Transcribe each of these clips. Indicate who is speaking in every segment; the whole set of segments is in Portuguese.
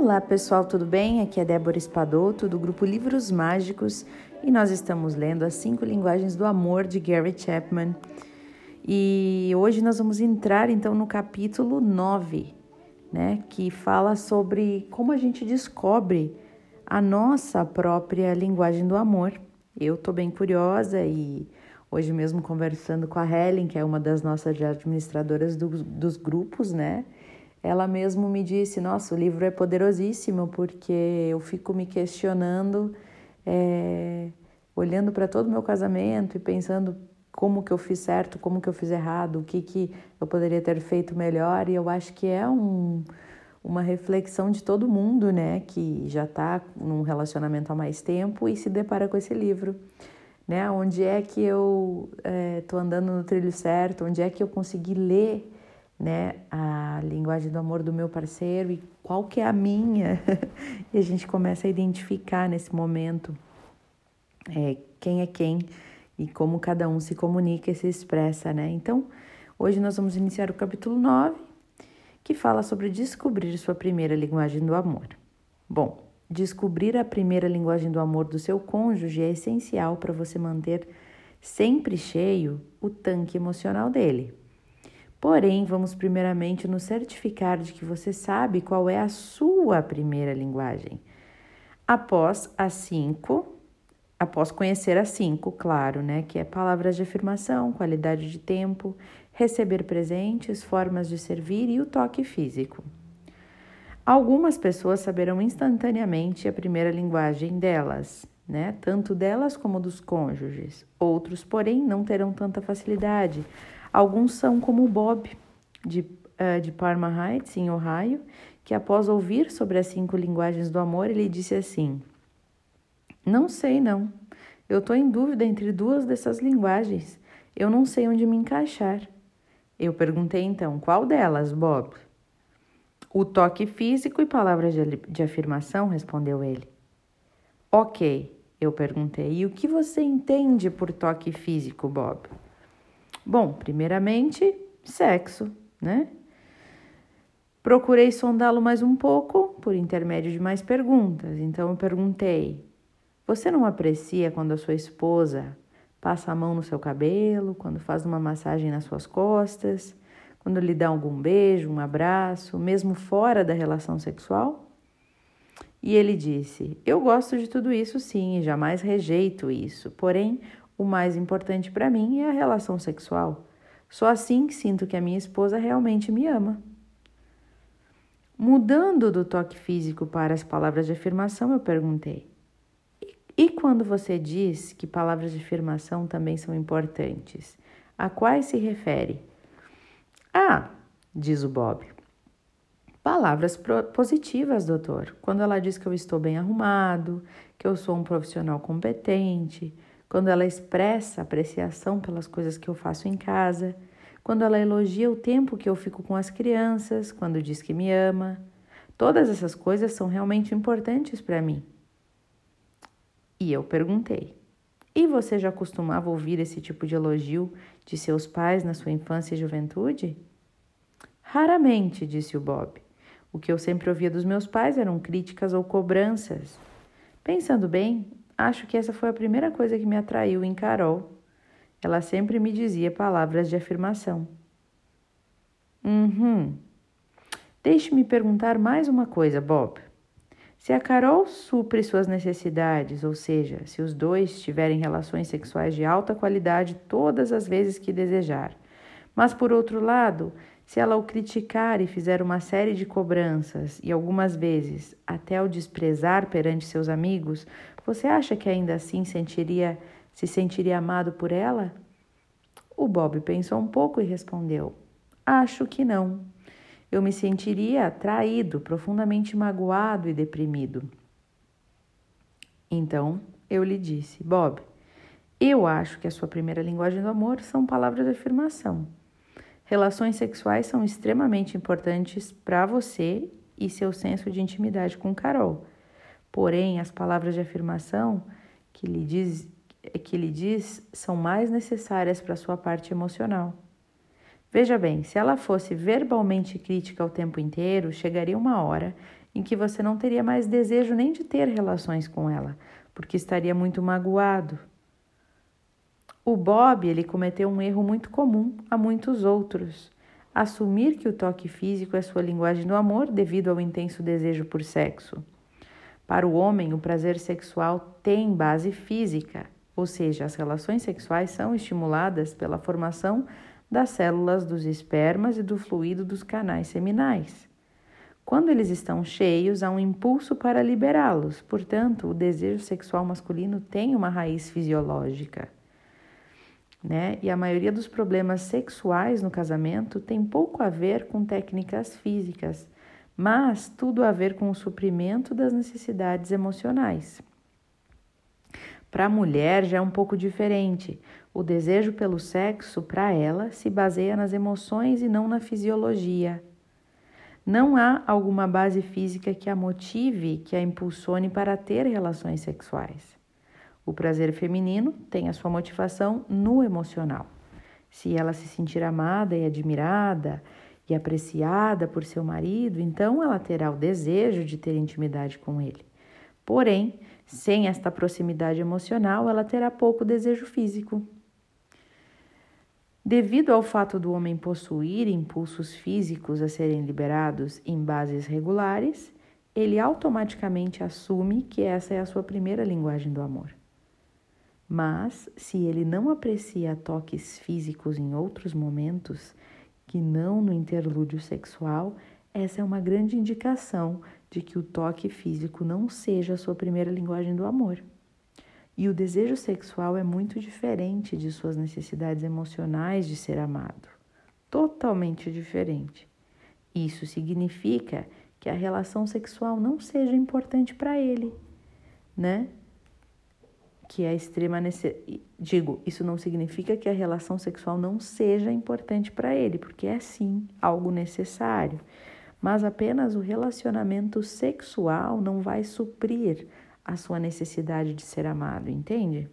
Speaker 1: Olá pessoal, tudo bem? Aqui é Débora Espadoto do grupo Livros Mágicos e nós estamos lendo As Cinco Linguagens do Amor de Gary Chapman. E hoje nós vamos entrar então no capítulo 9, né, que fala sobre como a gente descobre a nossa própria linguagem do amor. Eu tô bem curiosa e hoje mesmo conversando com a Helen, que é uma das nossas administradoras do, dos grupos, né? Ela mesmo me disse: Nossa, o livro é poderosíssimo porque eu fico me questionando, é, olhando para todo o meu casamento e pensando como que eu fiz certo, como que eu fiz errado, o que, que eu poderia ter feito melhor. E eu acho que é um, uma reflexão de todo mundo, né, que já está num relacionamento há mais tempo e se depara com esse livro. Né, onde é que eu estou é, andando no trilho certo? Onde é que eu consegui ler né, a linguagem do amor do meu parceiro e qual que é a minha. e a gente começa a identificar nesse momento é, quem é quem e como cada um se comunica e se expressa, né? Então, hoje nós vamos iniciar o capítulo 9, que fala sobre descobrir sua primeira linguagem do amor. Bom, descobrir a primeira linguagem do amor do seu cônjuge é essencial para você manter sempre cheio o tanque emocional dele. Porém, vamos primeiramente nos certificar de que você sabe qual é a sua primeira linguagem. Após as cinco, após conhecer as cinco, claro, né? Que é palavras de afirmação, qualidade de tempo, receber presentes, formas de servir e o toque físico. Algumas pessoas saberão instantaneamente a primeira linguagem delas, né? Tanto delas como dos cônjuges. Outros, porém, não terão tanta facilidade Alguns são como o Bob, de, uh, de Parma Heights, em Ohio, que após ouvir sobre as cinco linguagens do amor, ele disse assim: Não sei, não. Eu estou em dúvida entre duas dessas linguagens. Eu não sei onde me encaixar. Eu perguntei então: Qual delas, Bob? O toque físico e palavras de, de afirmação, respondeu ele. Ok, eu perguntei. E o que você entende por toque físico, Bob? Bom, primeiramente, sexo, né? Procurei sondá-lo mais um pouco por intermédio de mais perguntas. Então eu perguntei: Você não aprecia quando a sua esposa passa a mão no seu cabelo, quando faz uma massagem nas suas costas, quando lhe dá algum beijo, um abraço, mesmo fora da relação sexual? E ele disse: Eu gosto de tudo isso sim, e jamais rejeito isso. Porém, o mais importante para mim é a relação sexual. Só assim sinto que a minha esposa realmente me ama. Mudando do toque físico para as palavras de afirmação, eu perguntei: e quando você diz que palavras de afirmação também são importantes, a quais se refere? Ah, diz o Bob. Palavras positivas, doutor. Quando ela diz que eu estou bem arrumado, que eu sou um profissional competente, quando ela expressa apreciação pelas coisas que eu faço em casa, quando ela elogia o tempo que eu fico com as crianças, quando diz que me ama. Todas essas coisas são realmente importantes para mim. E eu perguntei: E você já costumava ouvir esse tipo de elogio de seus pais na sua infância e juventude? Raramente, disse o Bob. O que eu sempre ouvia dos meus pais eram críticas ou cobranças. Pensando bem, Acho que essa foi a primeira coisa que me atraiu em Carol. Ela sempre me dizia palavras de afirmação. Uhum. Deixe-me perguntar mais uma coisa, Bob. Se a Carol supre suas necessidades, ou seja, se os dois tiverem relações sexuais de alta qualidade todas as vezes que desejar, mas por outro lado, se ela o criticar e fizer uma série de cobranças e algumas vezes até o desprezar perante seus amigos, você acha que ainda assim sentiria, se sentiria amado por ela? O Bob pensou um pouco e respondeu: Acho que não. Eu me sentiria traído, profundamente magoado e deprimido. Então eu lhe disse: Bob, eu acho que a sua primeira linguagem do amor são palavras de afirmação. Relações sexuais são extremamente importantes para você e seu senso de intimidade com Carol. Porém, as palavras de afirmação que lhe diz, que lhe diz são mais necessárias para sua parte emocional. Veja bem, se ela fosse verbalmente crítica o tempo inteiro, chegaria uma hora em que você não teria mais desejo nem de ter relações com ela, porque estaria muito magoado. O Bob, ele cometeu um erro muito comum a muitos outros. Assumir que o toque físico é sua linguagem do amor devido ao intenso desejo por sexo. Para o homem, o prazer sexual tem base física, ou seja, as relações sexuais são estimuladas pela formação das células dos espermas e do fluido dos canais seminais. Quando eles estão cheios, há um impulso para liberá-los, portanto, o desejo sexual masculino tem uma raiz fisiológica. Né? E a maioria dos problemas sexuais no casamento tem pouco a ver com técnicas físicas, mas tudo a ver com o suprimento das necessidades emocionais. Para a mulher já é um pouco diferente. O desejo pelo sexo, para ela, se baseia nas emoções e não na fisiologia. Não há alguma base física que a motive, que a impulsione para ter relações sexuais. O prazer feminino tem a sua motivação no emocional. Se ela se sentir amada e admirada e apreciada por seu marido, então ela terá o desejo de ter intimidade com ele. Porém, sem esta proximidade emocional, ela terá pouco desejo físico. Devido ao fato do homem possuir impulsos físicos a serem liberados em bases regulares, ele automaticamente assume que essa é a sua primeira linguagem do amor. Mas, se ele não aprecia toques físicos em outros momentos, que não no interlúdio sexual, essa é uma grande indicação de que o toque físico não seja a sua primeira linguagem do amor. E o desejo sexual é muito diferente de suas necessidades emocionais de ser amado. Totalmente diferente. Isso significa que a relação sexual não seja importante para ele, né? Que é extrema necessidade. Digo, isso não significa que a relação sexual não seja importante para ele, porque é sim algo necessário mas apenas o relacionamento sexual não vai suprir a sua necessidade de ser amado, entende?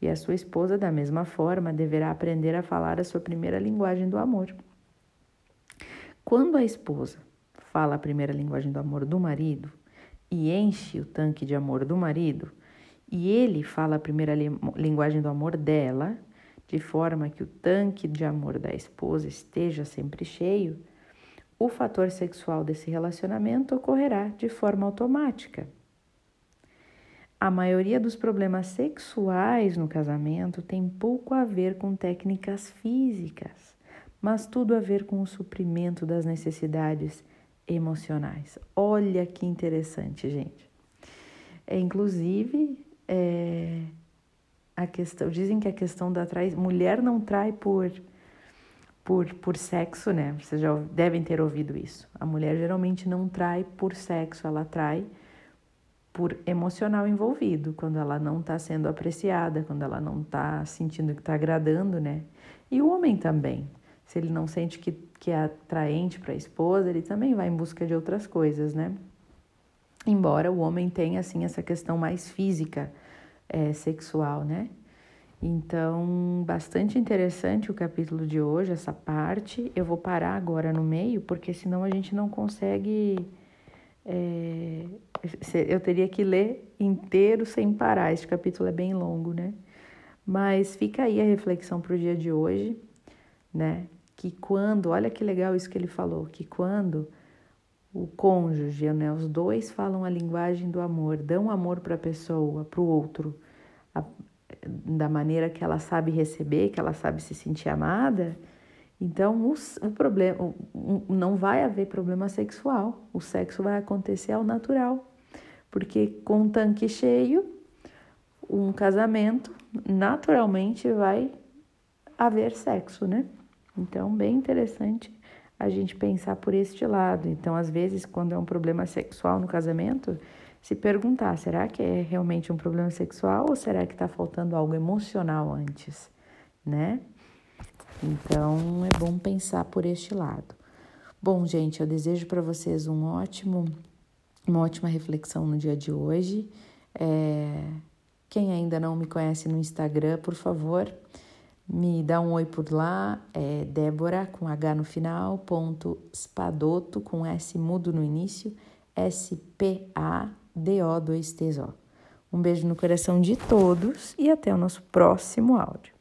Speaker 1: E a sua esposa, da mesma forma, deverá aprender a falar a sua primeira linguagem do amor. Quando a esposa fala a primeira linguagem do amor do marido e enche o tanque de amor do marido, e ele fala a primeira li linguagem do amor dela, de forma que o tanque de amor da esposa esteja sempre cheio, o fator sexual desse relacionamento ocorrerá de forma automática. A maioria dos problemas sexuais no casamento tem pouco a ver com técnicas físicas, mas tudo a ver com o suprimento das necessidades emocionais. Olha que interessante, gente. É, inclusive, é, a questão, dizem que a questão da traição, mulher não trai por por, por sexo, né? Vocês já devem ter ouvido isso. A mulher geralmente não trai por sexo, ela trai por emocional envolvido, quando ela não está sendo apreciada, quando ela não está sentindo que está agradando, né? E o homem também. Se ele não sente que, que é atraente para a esposa, ele também vai em busca de outras coisas, né? Embora o homem tenha, assim, essa questão mais física, é, sexual, né? Então, bastante interessante o capítulo de hoje, essa parte. Eu vou parar agora no meio, porque senão a gente não consegue. É, eu teria que ler inteiro sem parar. Este capítulo é bem longo, né? Mas fica aí a reflexão para o dia de hoje, né? Que quando, olha que legal isso que ele falou, que quando o cônjuge, né, os dois falam a linguagem do amor, dão amor para a pessoa, para o outro, a, da maneira que ela sabe receber, que ela sabe se sentir amada, então o, o problema o, não vai haver problema sexual. O sexo vai acontecer ao natural, porque com um tanque cheio, um casamento naturalmente vai haver sexo, né? Então, bem interessante a gente pensar por este lado. Então, às vezes, quando é um problema sexual no casamento, se perguntar: será que é realmente um problema sexual ou será que está faltando algo emocional antes, né? Então é bom pensar por este lado. Bom, gente, eu desejo para vocês um ótimo, uma ótima reflexão no dia de hoje. É, quem ainda não me conhece no Instagram, por favor, me dá um oi por lá. É Débora com H no final, ponto Spadoto com S mudo no início S-P-A-D-O-2-T-O. Um beijo no coração de todos e até o nosso próximo áudio.